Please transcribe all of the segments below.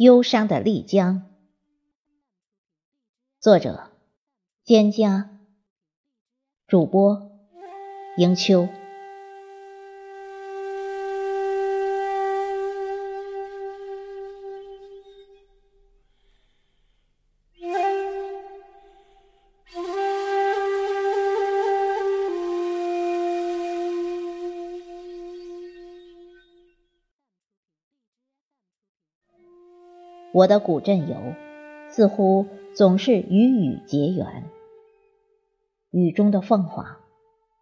忧伤的丽江，作者：蒹葭，主播：迎秋。我的古镇游，似乎总是与雨结缘。雨中的凤凰，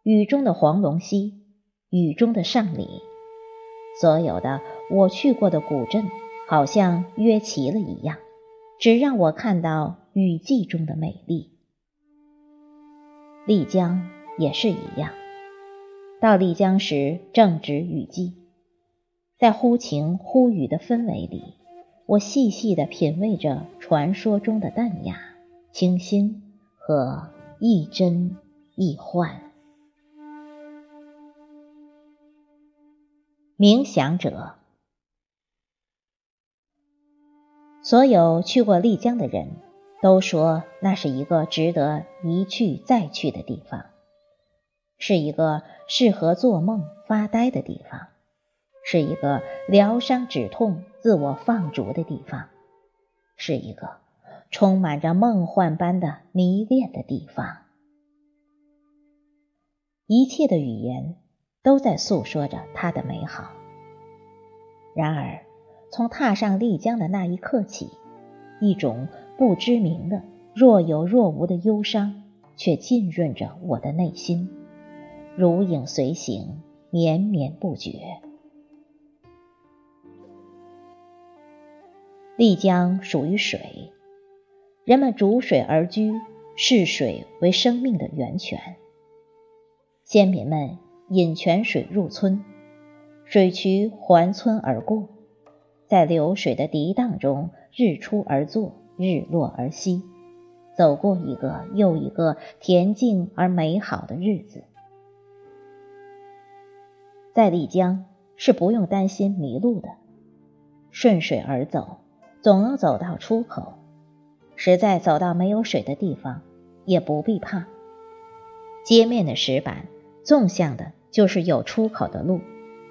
雨中的黄龙溪，雨中的上里，所有的我去过的古镇，好像约齐了一样，只让我看到雨季中的美丽。丽江也是一样，到丽江时正值雨季，在忽晴忽雨的氛围里。我细细地品味着传说中的淡雅、清新和亦真亦幻。冥想者，所有去过丽江的人都说，那是一个值得一去再去的地方，是一个适合做梦发呆的地方。是一个疗伤止痛、自我放逐的地方，是一个充满着梦幻般的迷恋的地方。一切的语言都在诉说着它的美好。然而，从踏上丽江的那一刻起，一种不知名的、若有若无的忧伤却浸润着我的内心，如影随形，绵绵不绝。丽江属于水，人们逐水而居，视水为生命的源泉。先民们引泉水入村，水渠环村而过，在流水的涤荡中，日出而作，日落而息，走过一个又一个恬静而美好的日子。在丽江是不用担心迷路的，顺水而走。总能走到出口，实在走到没有水的地方，也不必怕。街面的石板，纵向的就是有出口的路，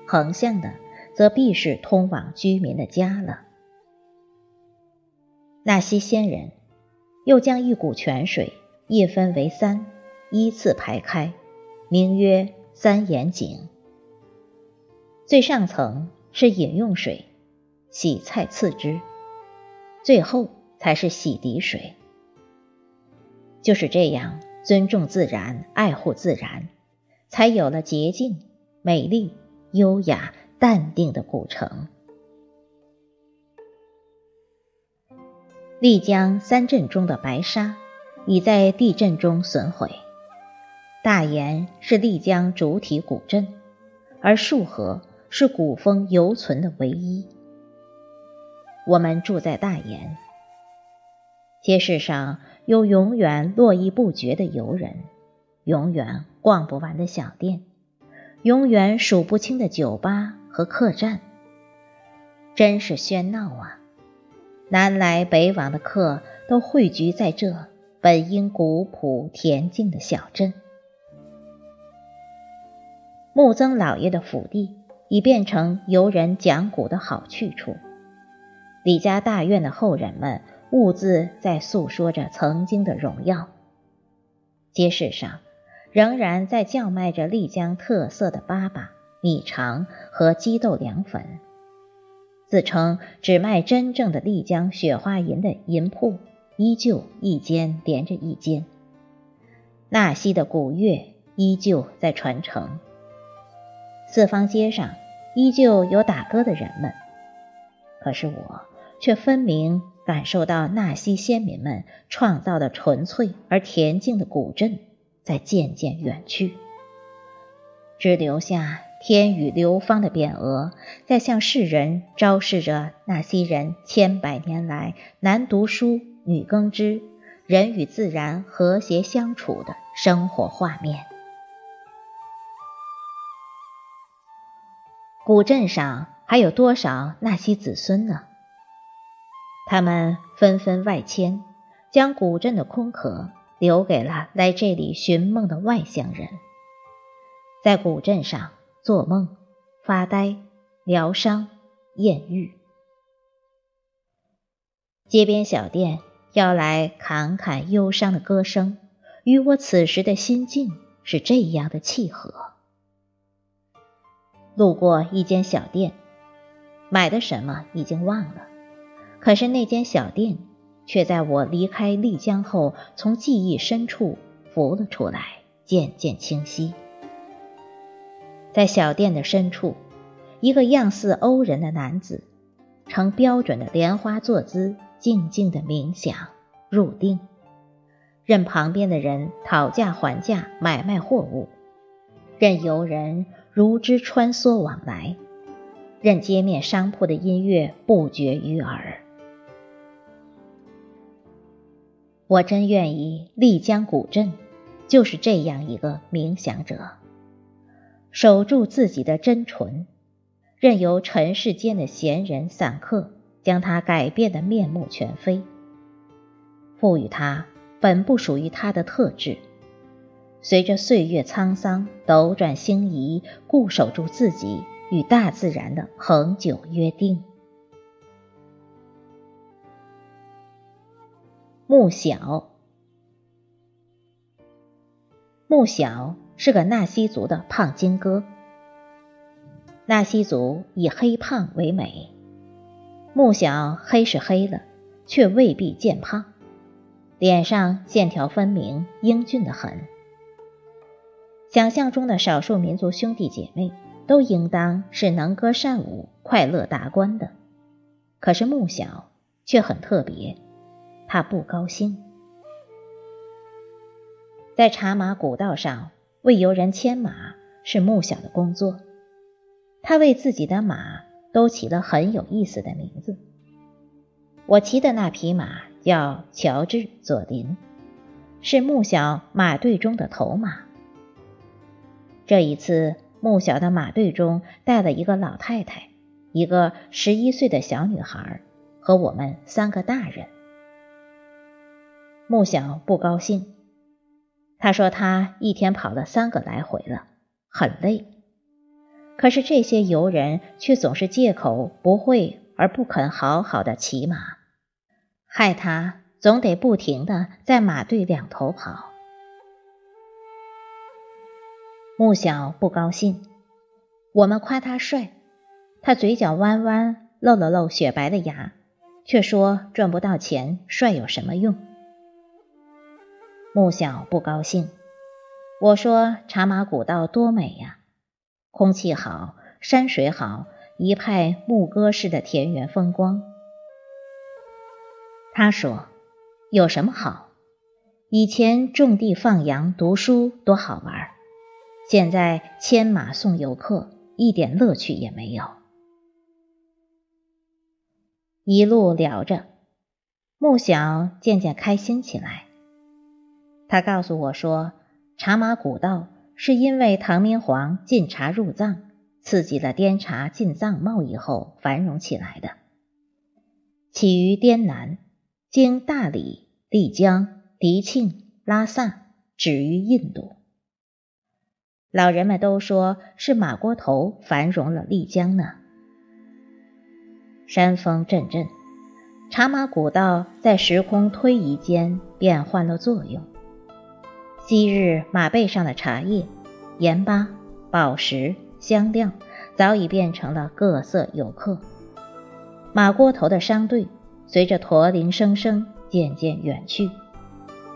横向的则必是通往居民的家了。纳西仙人又将一股泉水一分为三，依次排开，名曰三眼井。最上层是饮用水，洗菜次之。最后才是洗涤水，就是这样尊重自然、爱护自然，才有了洁净、美丽、优雅、淡定的古城。丽江三镇中的白沙已在地震中损毁，大研是丽江主体古镇，而束河是古风犹存的唯一。我们住在大研，街市上有永远络绎不绝的游人，永远逛不完的小店，永远数不清的酒吧和客栈，真是喧闹啊！南来北往的客都汇聚在这本应古朴恬静的小镇。穆曾老爷的府邸已变成游人讲古的好去处。李家大院的后人们兀自在诉说着曾经的荣耀。街市上仍然在叫卖着丽江特色的粑粑、米肠和鸡豆凉粉。自称只卖真正的丽江雪花银的银铺，依旧一间连着一间。纳西的古乐依旧在传承。四方街上依旧有打歌的人们。可是我。却分明感受到纳西先民们创造的纯粹而恬静的古镇在渐渐远去，只留下天宇流芳的匾额，在向世人昭示着纳西人千百年来男读书、女耕织、人与自然和谐相处的生活画面。古镇上还有多少纳西子孙呢？他们纷纷外迁，将古镇的空壳留给了来这里寻梦的外乡人，在古镇上做梦、发呆、疗伤、艳遇。街边小店要来侃侃忧伤的歌声，与我此时的心境是这样的契合。路过一间小店，买的什么已经忘了，可是那间小店却在我离开丽江后，从记忆深处浮了出来，渐渐清晰。在小店的深处，一个样似欧人的男子，呈标准的莲花坐姿。静静的冥想入定，任旁边的人讨价还价买卖货物，任游人如织穿梭往来，任街面商铺的音乐不绝于耳。我真愿意丽江古镇就是这样一个冥想者，守住自己的真纯，任由尘世间的闲人散客。将他改变的面目全非，赋予他本不属于他的特质，随着岁月沧桑，斗转星移，固守住自己与大自然的恒久约定。穆小，穆小是个纳西族的胖金哥，纳西族以黑胖为美。穆小黑是黑了，却未必见胖，脸上线条分明，英俊的很。想象中的少数民族兄弟姐妹都应当是能歌善舞、快乐达观的，可是穆小却很特别，他不高兴。在茶马古道上为游人牵马是穆小的工作，他为自己的马。都起了很有意思的名字。我骑的那匹马叫乔治·佐林，是穆小马队中的头马。这一次，穆小的马队中带了一个老太太，一个十一岁的小女孩和我们三个大人。穆小不高兴，他说他一天跑了三个来回了，很累。可是这些游人却总是借口不会而不肯好好的骑马，害他总得不停的在马队两头跑。穆小不高兴，我们夸他帅，他嘴角弯弯，露了露雪白的牙，却说赚不到钱，帅有什么用？穆小不高兴，我说茶马古道多美呀。空气好，山水好，一派牧歌式的田园风光。他说：“有什么好？以前种地放羊读书多好玩，现在牵马送游客，一点乐趣也没有。”一路聊着，穆小渐渐开心起来。他告诉我说：“茶马古道。”是因为唐明皇禁茶入藏，刺激了滇茶进藏贸易后繁荣起来的。起于滇南，经大理、丽江、迪庆、拉萨，止于印度。老人们都说是马锅头繁荣了丽江呢。山风阵阵，茶马古道在时空推移间变换了作用。昔日马背上的茶叶、盐巴、宝石、香料，早已变成了各色游客。马锅头的商队随着驼铃声声渐渐远去，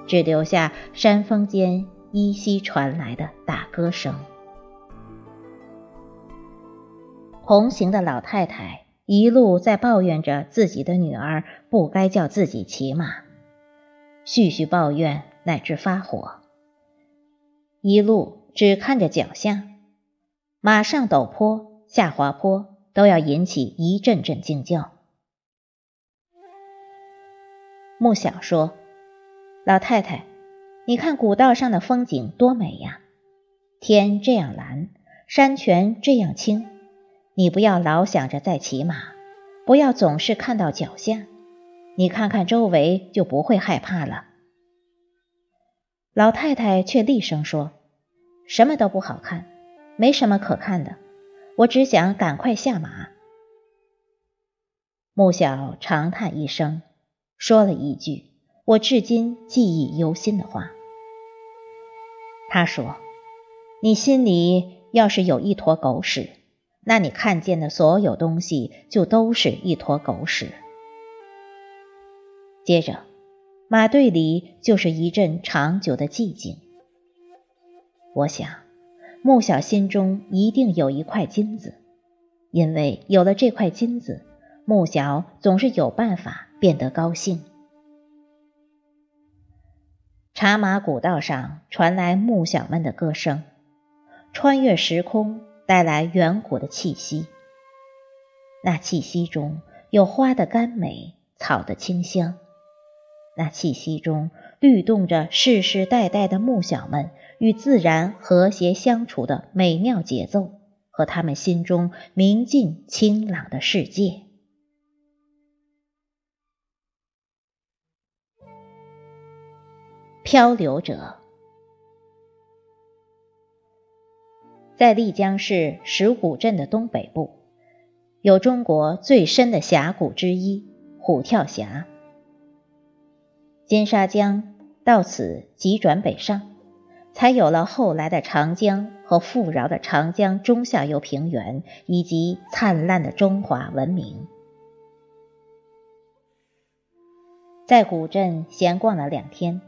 只留下山峰间依稀传来的打歌声。同行的老太太一路在抱怨着自己的女儿不该叫自己骑马，絮絮抱怨乃至发火。一路只看着脚下，马上陡坡、下滑坡都要引起一阵阵惊叫。穆小说：“老太太，你看古道上的风景多美呀！天这样蓝，山泉这样清，你不要老想着在骑马，不要总是看到脚下，你看看周围就不会害怕了。老太太却厉声说：“什么都不好看，没什么可看的，我只想赶快下马。”穆小长叹一声，说了一句我至今记忆犹新的话。他说：“你心里要是有一坨狗屎，那你看见的所有东西就都是一坨狗屎。”接着。马队里就是一阵长久的寂静。我想，穆小心中一定有一块金子，因为有了这块金子，穆小总是有办法变得高兴。茶马古道上传来穆小们的歌声，穿越时空，带来远古的气息。那气息中有花的甘美，草的清香。那气息中律动着世世代代的木小们与自然和谐相处的美妙节奏，和他们心中明净清朗的世界。漂流者，在丽江市石鼓镇的东北部，有中国最深的峡谷之一——虎跳峡。金沙江到此急转北上，才有了后来的长江和富饶的长江中下游平原，以及灿烂的中华文明。在古镇闲逛了两天，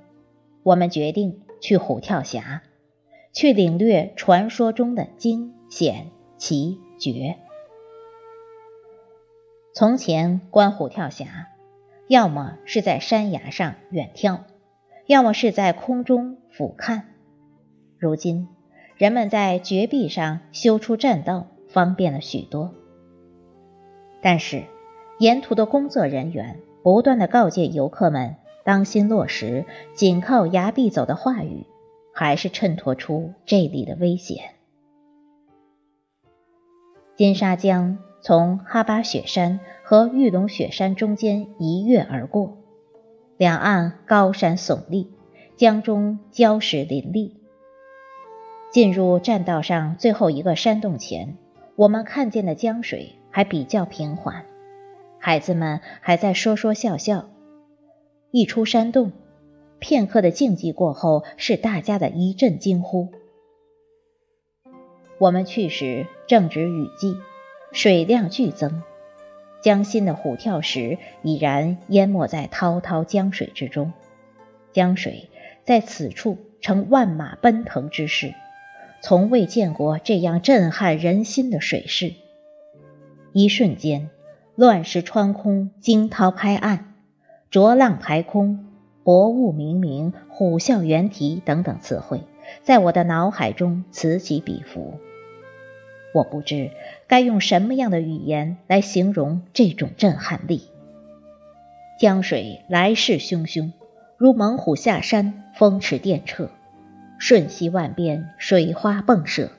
我们决定去虎跳峡，去领略传说中的惊险奇绝。从前观虎跳峡。要么是在山崖上远眺，要么是在空中俯瞰。如今，人们在绝壁上修出栈道，方便了许多。但是，沿途的工作人员不断的告诫游客们当心落石，紧靠崖壁走的话语，还是衬托出这里的危险。金沙江。从哈巴雪山和玉龙雪山中间一跃而过，两岸高山耸立，江中礁石林立。进入栈道上最后一个山洞前，我们看见的江水还比较平缓，孩子们还在说说笑笑。一出山洞，片刻的静寂过后，是大家的一阵惊呼。我们去时正值雨季。水量剧增，江心的虎跳石已然淹没在滔滔江水之中。江水在此处呈万马奔腾之势，从未见过这样震撼人心的水势。一瞬间，乱石穿空，惊涛拍岸，浊浪排空，薄雾冥冥，虎啸猿啼等等词汇，在我的脑海中此起彼伏。我不知该用什么样的语言来形容这种震撼力。江水来势汹汹，如猛虎下山，风驰电掣，瞬息万变，水花迸射，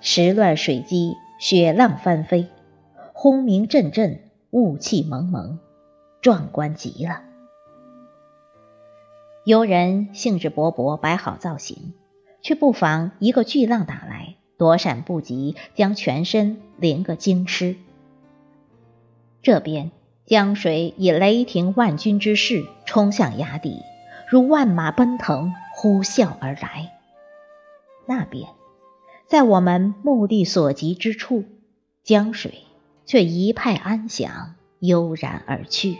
石乱水激，雪浪翻飞，轰鸣阵阵，雾气蒙蒙，壮观极了。游人兴致勃勃摆好造型，却不妨一个巨浪打来。躲闪不及，将全身淋个精湿。这边江水以雷霆万钧之势冲向崖底，如万马奔腾呼啸而来。那边，在我们目力所及之处，江水却一派安详，悠然而去。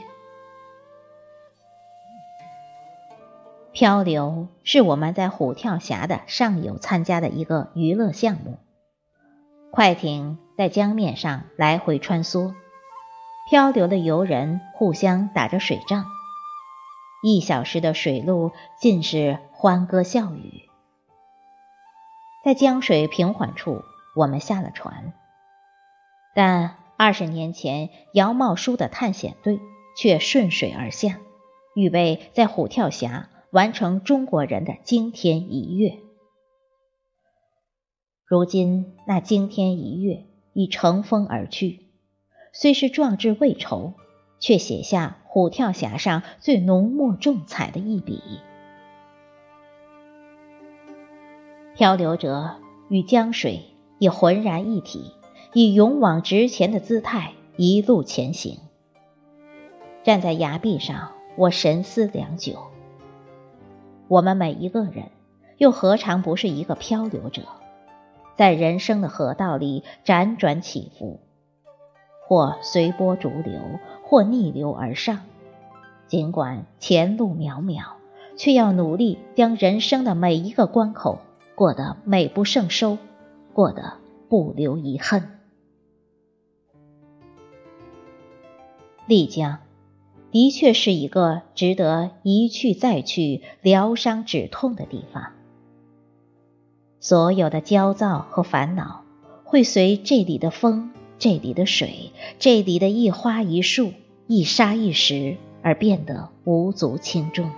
漂流是我们在虎跳峡的上游参加的一个娱乐项目。快艇在江面上来回穿梭，漂流的游人互相打着水仗，一小时的水路尽是欢歌笑语。在江水平缓处，我们下了船，但二十年前姚茂书的探险队却顺水而下，预备在虎跳峡。完成中国人的惊天一跃。如今那惊天一跃已乘风而去，虽是壮志未酬，却写下虎跳峡上最浓墨重彩的一笔。漂流者与江水已浑然一体，以勇往直前的姿态一路前行。站在崖壁上，我深思良久。我们每一个人，又何尝不是一个漂流者，在人生的河道里辗转起伏，或随波逐流，或逆流而上。尽管前路渺渺，却要努力将人生的每一个关口。过得美不胜收，过得不留遗恨。丽江的确是一个值得一去再去、疗伤止痛的地方。所有的焦躁和烦恼，会随这里的风、这里的水、这里的一花一树、一沙一石而变得无足轻重。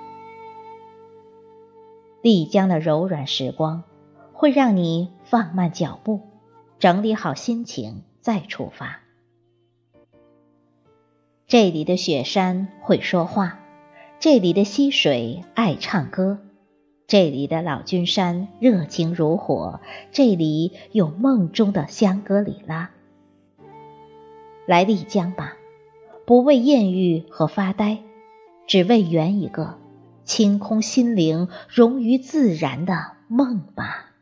丽江的柔软时光，会让你放慢脚步，整理好心情再出发。这里的雪山会说话，这里的溪水爱唱歌，这里的老君山热情如火，这里有梦中的香格里拉。来丽江吧，不为艳遇和发呆，只为圆一个。清空心灵，融于自然的梦吧。